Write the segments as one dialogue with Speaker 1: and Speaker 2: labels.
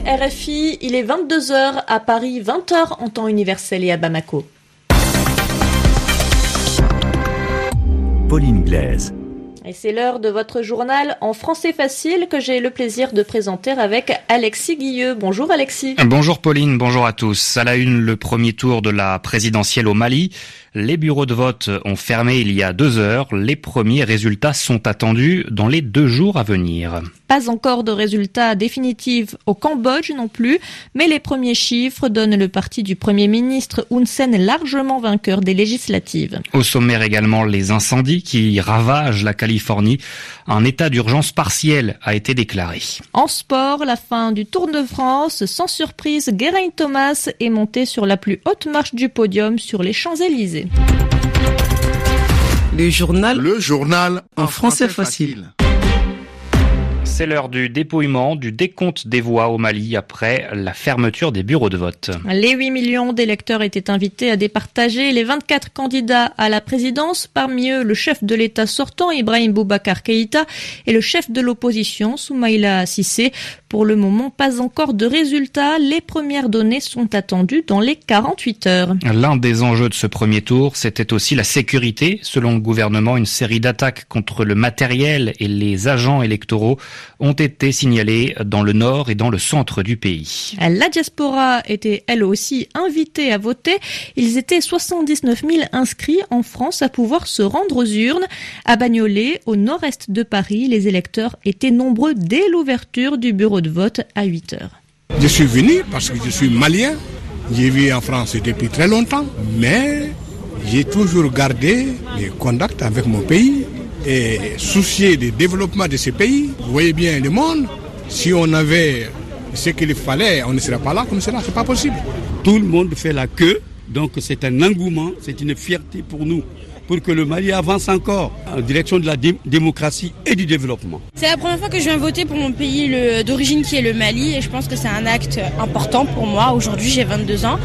Speaker 1: RFI, il est 22h à Paris, 20h en temps universel et à Bamako.
Speaker 2: Pauline Glaise.
Speaker 1: Et c'est l'heure de votre journal en français facile que j'ai le plaisir de présenter avec Alexis Guilleux. Bonjour Alexis.
Speaker 3: Bonjour Pauline, bonjour à tous. À la une, le premier tour de la présidentielle au Mali. Les bureaux de vote ont fermé il y a deux heures. Les premiers résultats sont attendus dans les deux jours à venir.
Speaker 1: Pas encore de résultats définitifs au Cambodge non plus, mais les premiers chiffres donnent le parti du Premier ministre Hun Sen largement vainqueur des législatives.
Speaker 3: Au sommaire également les incendies qui ravagent la Californie. Un état d'urgence partiel a été déclaré.
Speaker 1: En sport, la fin du Tour de France, sans surprise, Geraint Thomas est monté sur la plus haute marche du podium sur les Champs-Élysées.
Speaker 4: Le journal.
Speaker 5: Le journal
Speaker 4: en français facile.
Speaker 3: C'est l'heure du dépouillement, du décompte des voix au Mali après la fermeture des bureaux de vote.
Speaker 1: Les 8 millions d'électeurs étaient invités à départager les 24 candidats à la présidence, parmi eux le chef de l'État sortant Ibrahim Boubacar Keïta et le chef de l'opposition Soumaïla Sissé. Pour le moment, pas encore de résultats. Les premières données sont attendues dans les 48 heures.
Speaker 3: L'un des enjeux de ce premier tour, c'était aussi la sécurité. Selon le gouvernement, une série d'attaques contre le matériel et les agents électoraux ont été signalées dans le nord et dans le centre du pays.
Speaker 1: La diaspora était elle aussi invitée à voter. Ils étaient 79 000 inscrits en France à pouvoir se rendre aux urnes. À Bagnolet, au nord-est de Paris, les électeurs étaient nombreux dès l'ouverture du bureau de vote à 8 heures.
Speaker 5: Je suis venu parce que je suis malien. J'ai vécu en France depuis très longtemps, mais j'ai toujours gardé les contacts avec mon pays et soucié du développement de ce pays. Vous voyez bien le monde, si on avait ce qu'il fallait, on ne serait pas là comme cela, c'est pas possible.
Speaker 6: Tout le monde fait la queue, donc c'est un engouement, c'est une fierté pour nous pour que le Mali avance encore en direction de la démocratie et du développement.
Speaker 7: C'est la première fois que je viens voter pour mon pays d'origine qui est le Mali et je pense que c'est un acte important pour moi. Aujourd'hui j'ai 22 ans.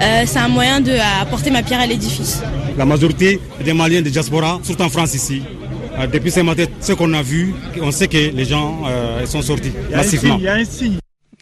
Speaker 7: Euh, c'est un moyen d'apporter ma pierre à l'édifice.
Speaker 8: La majorité des Maliens de diaspora sont en France ici. Euh, depuis ce matin, ce qu'on a vu, on sait que les gens euh, sont sortis massivement.
Speaker 3: Il y a un signe.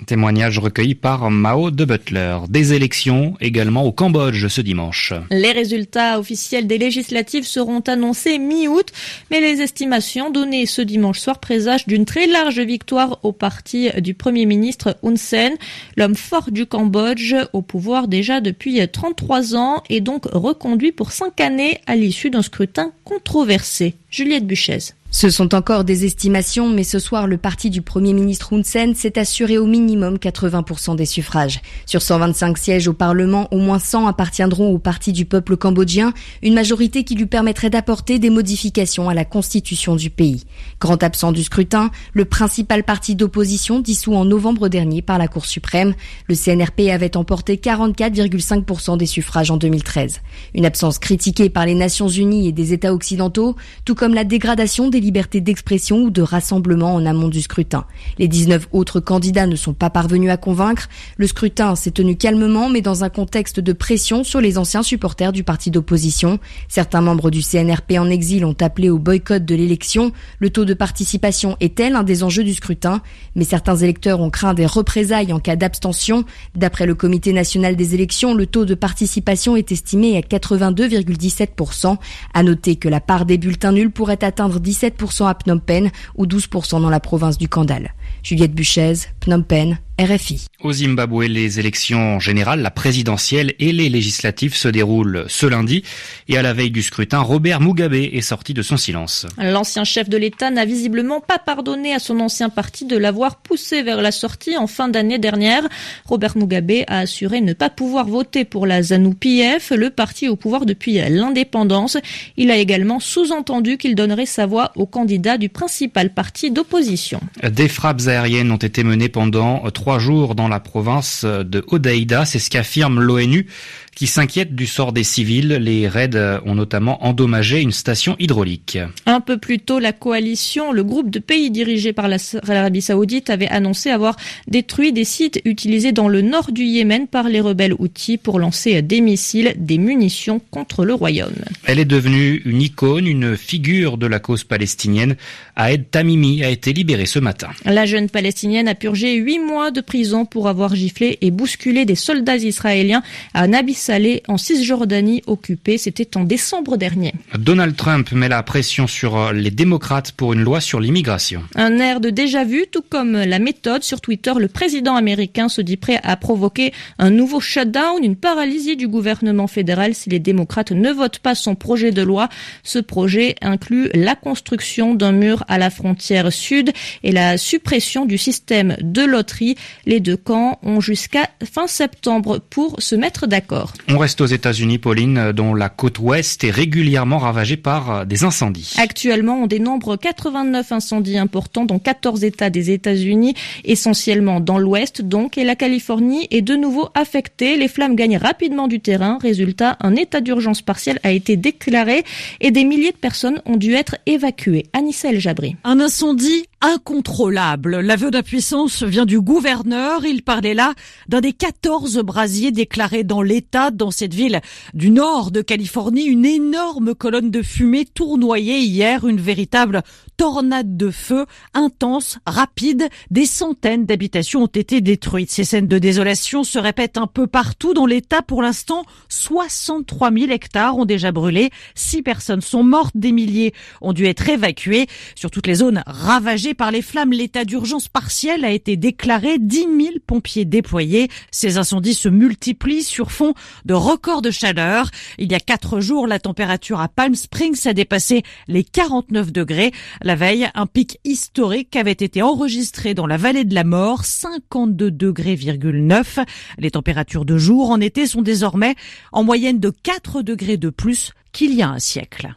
Speaker 3: Témoignage recueilli par Mao de Butler. Des élections également au Cambodge ce dimanche.
Speaker 1: Les résultats officiels des législatives seront annoncés mi-août, mais les estimations données ce dimanche soir présagent d'une très large victoire au parti du Premier ministre Hun Sen, l'homme fort du Cambodge, au pouvoir déjà depuis 33 ans et donc reconduit pour 5 années à l'issue d'un scrutin controversé. Juliette Buchez.
Speaker 9: Ce sont encore des estimations, mais ce soir, le parti du Premier ministre Hun Sen s'est assuré au minimum 80% des suffrages. Sur 125 sièges au Parlement, au moins 100 appartiendront au parti du peuple cambodgien, une majorité qui lui permettrait d'apporter des modifications à la constitution du pays. Grand absent du scrutin, le principal parti d'opposition dissous en novembre dernier par la Cour suprême, le CNRP avait emporté 44,5% des suffrages en 2013. Une absence critiquée par les Nations Unies et des États occidentaux, tout comme la dégradation des liberté d'expression ou de rassemblement en amont du scrutin. Les 19 autres candidats ne sont pas parvenus à convaincre. Le scrutin s'est tenu calmement, mais dans un contexte de pression sur les anciens supporters du parti d'opposition. Certains membres du CNRP en exil ont appelé au boycott de l'élection. Le taux de participation est-elle un des enjeux du scrutin? Mais certains électeurs ont craint des représailles en cas d'abstention. D'après le Comité national des élections, le taux de participation est estimé à 82,17%. À noter que la part des bulletins nuls pourrait atteindre 17 à Phnom Penh ou 12% dans la province du Kandal. Juliette Buchez, Phnom Penh, RFI.
Speaker 3: Au Zimbabwe, les élections générales, la présidentielle et les législatives se déroulent ce lundi. Et à la veille du scrutin, Robert Mugabe est sorti de son silence.
Speaker 1: L'ancien chef de l'État n'a visiblement pas pardonné à son ancien parti de l'avoir poussé vers la sortie en fin d'année dernière. Robert Mugabe a assuré ne pas pouvoir voter pour la ZANU-PF, le parti au pouvoir depuis l'indépendance. Il a également sous-entendu qu'il donnerait sa voix au candidat du principal parti d'opposition.
Speaker 3: Des frappes aériennes ont été menées pendant trois jours dans la province de Odeida, c'est ce qu'affirme l'ONU. qui s'inquiètent du sort des civils. Les raids ont notamment endommagé une station hydraulique.
Speaker 1: Un peu plus tôt, la coalition, le groupe de pays dirigé par l'Arabie saoudite, avait annoncé avoir détruit des sites utilisés dans le nord du Yémen par les rebelles houthis pour lancer des missiles, des munitions contre le royaume.
Speaker 3: Elle est devenue une icône, une figure de la cause palestinienne. Aed Tamimi a été libérée ce matin.
Speaker 1: La jeune palestinienne a purgé huit mois de prison pour avoir giflé et bousculé des soldats israéliens à Nabi Saleh en Cisjordanie occupée. C'était en décembre dernier.
Speaker 3: Donald Trump met la pression sur les démocrates pour une loi sur l'immigration.
Speaker 1: Un air de déjà vu, tout comme la méthode. Sur Twitter, le président américain se dit prêt à provoquer un nouveau shutdown, une paralysie du gouvernement fédéral si les démocrates ne votent pas son projet de loi. Ce projet inclut la construction d'un mur à la frontière sud et la suppression du système de loterie. Les deux camps ont jusqu'à fin septembre pour se mettre d'accord.
Speaker 3: On reste aux États-Unis, Pauline, dont la côte ouest est régulièrement ravagée par des incendies.
Speaker 1: Actuellement, on dénombre 89 incendies importants dans 14 États des États-Unis, essentiellement dans l'ouest donc, et la Californie est de nouveau affectée. Les flammes gagnent rapidement du terrain. Résultat, un état d'urgence partiel a été déclaré et des milliers de personnes ont dû être évacuées. Anissel Jabri.
Speaker 2: Un incendie incontrôlable. L'aveu d'impuissance vient du gouverneur. Il parlait là d'un des 14 brasiers déclarés dans l'État, dans cette ville du nord de Californie. Une énorme colonne de fumée tournoyait hier, une véritable tornade de feu intense, rapide. Des centaines d'habitations ont été détruites. Ces scènes de désolation se répètent un peu partout dans l'État. Pour l'instant, 63 000 hectares ont déjà brûlé. Six personnes sont mortes, des milliers ont dû être évacuées. Sur toutes les zones ravagées par les flammes, l'état d'urgence partiel a été déclaré, 10 000 pompiers déployés. Ces incendies se multiplient sur fond de records de chaleur. Il y a quatre jours, la température à Palm Springs a dépassé les 49 degrés. Veille, un pic historique avait été enregistré dans la vallée de la mort, 52 degrés, 9. Les températures de jour en été sont désormais en moyenne de 4 degrés de plus qu'il y a un siècle.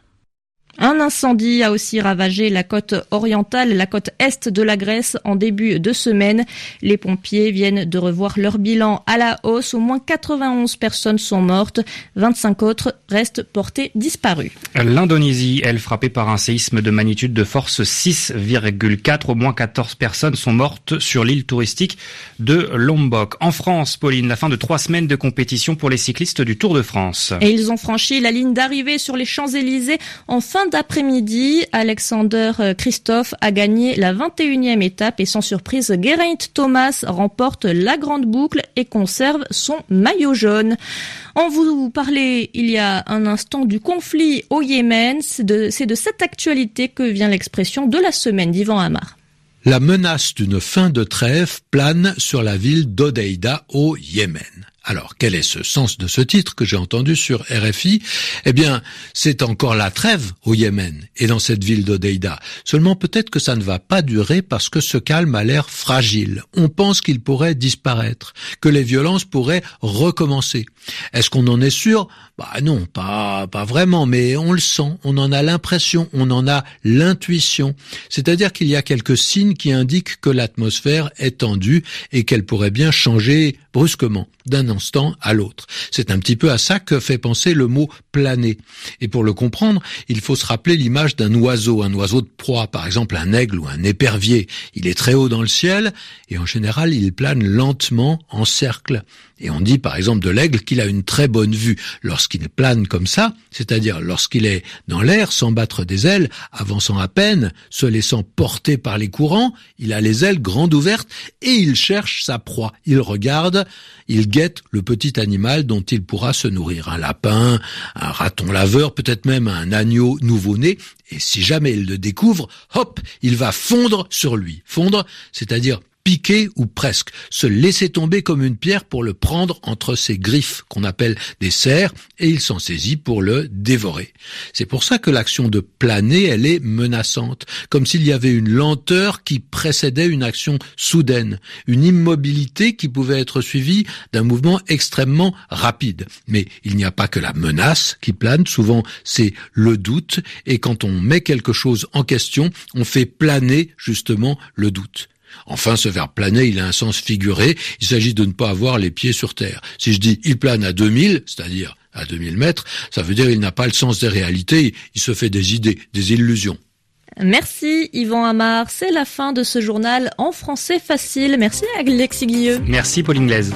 Speaker 1: Un incendie a aussi ravagé la côte orientale, la côte est de la Grèce en début de semaine. Les pompiers viennent de revoir leur bilan à la hausse. Au moins 91 personnes sont mortes. 25 autres restent portées disparues.
Speaker 3: L'Indonésie, elle, frappée par un séisme de magnitude de force 6,4. Au moins 14 personnes sont mortes sur l'île touristique de Lombok. En France, Pauline, la fin de trois semaines de compétition pour les cyclistes du Tour de France.
Speaker 1: Et ils ont franchi la ligne d'arrivée sur les Champs-Élysées en fin d'après-midi, Alexander euh, Christophe a gagné la 21e étape et sans surprise, Geraint Thomas remporte la grande boucle et conserve son maillot jaune. On vous parlait il y a un instant du conflit au Yémen. C'est de, cette actualité que vient l'expression de la semaine d'Ivan Amar.
Speaker 10: La menace d'une fin de trêve plane sur la ville d'Odeida au Yémen. Alors, quel est ce sens de ce titre que j'ai entendu sur RFI Eh bien, c'est encore la trêve au Yémen et dans cette ville d'Odeida. Seulement peut-être que ça ne va pas durer parce que ce calme a l'air fragile. On pense qu'il pourrait disparaître, que les violences pourraient recommencer. Est-ce qu'on en est sûr? Bah non, pas pas vraiment, mais on le sent, on en a l'impression, on en a l'intuition. C'est-à-dire qu'il y a quelques signes qui indiquent que l'atmosphère est tendue et qu'elle pourrait bien changer brusquement d'un à l'autre. C'est un petit peu à ça que fait penser le mot planer. Et pour le comprendre, il faut se rappeler l'image d'un oiseau, un oiseau de proie, par exemple un aigle ou un épervier. Il est très haut dans le ciel et en général il plane lentement en cercle. Et on dit par exemple de l'aigle qu'il a une très bonne vue lorsqu'il plane comme ça, c'est-à-dire lorsqu'il est dans l'air sans battre des ailes, avançant à peine, se laissant porter par les courants, il a les ailes grandes ouvertes et il cherche sa proie. Il regarde, il guette le petit animal dont il pourra se nourrir, un lapin, un raton laveur, peut-être même un agneau nouveau-né, et si jamais il le découvre, hop, il va fondre sur lui. Fondre, c'est-à-dire piquer ou presque, se laisser tomber comme une pierre pour le prendre entre ses griffes qu'on appelle des serres et il s'en saisit pour le dévorer. C'est pour ça que l'action de planer, elle est menaçante, comme s'il y avait une lenteur qui précédait une action soudaine, une immobilité qui pouvait être suivie d'un mouvement extrêmement rapide. Mais il n'y a pas que la menace qui plane, souvent c'est le doute et quand on met quelque chose en question, on fait planer justement le doute. Enfin, ce verbe planer, il a un sens figuré. Il s'agit de ne pas avoir les pieds sur terre. Si je dis il plane à 2000, c'est-à-dire à 2000 mètres, ça veut dire il n'a pas le sens des réalités, il se fait des idées, des illusions.
Speaker 1: Merci Yvan Amar, c'est la fin de ce journal en français facile. Merci Alexis Guilleux.
Speaker 3: Merci Pauline Glaise.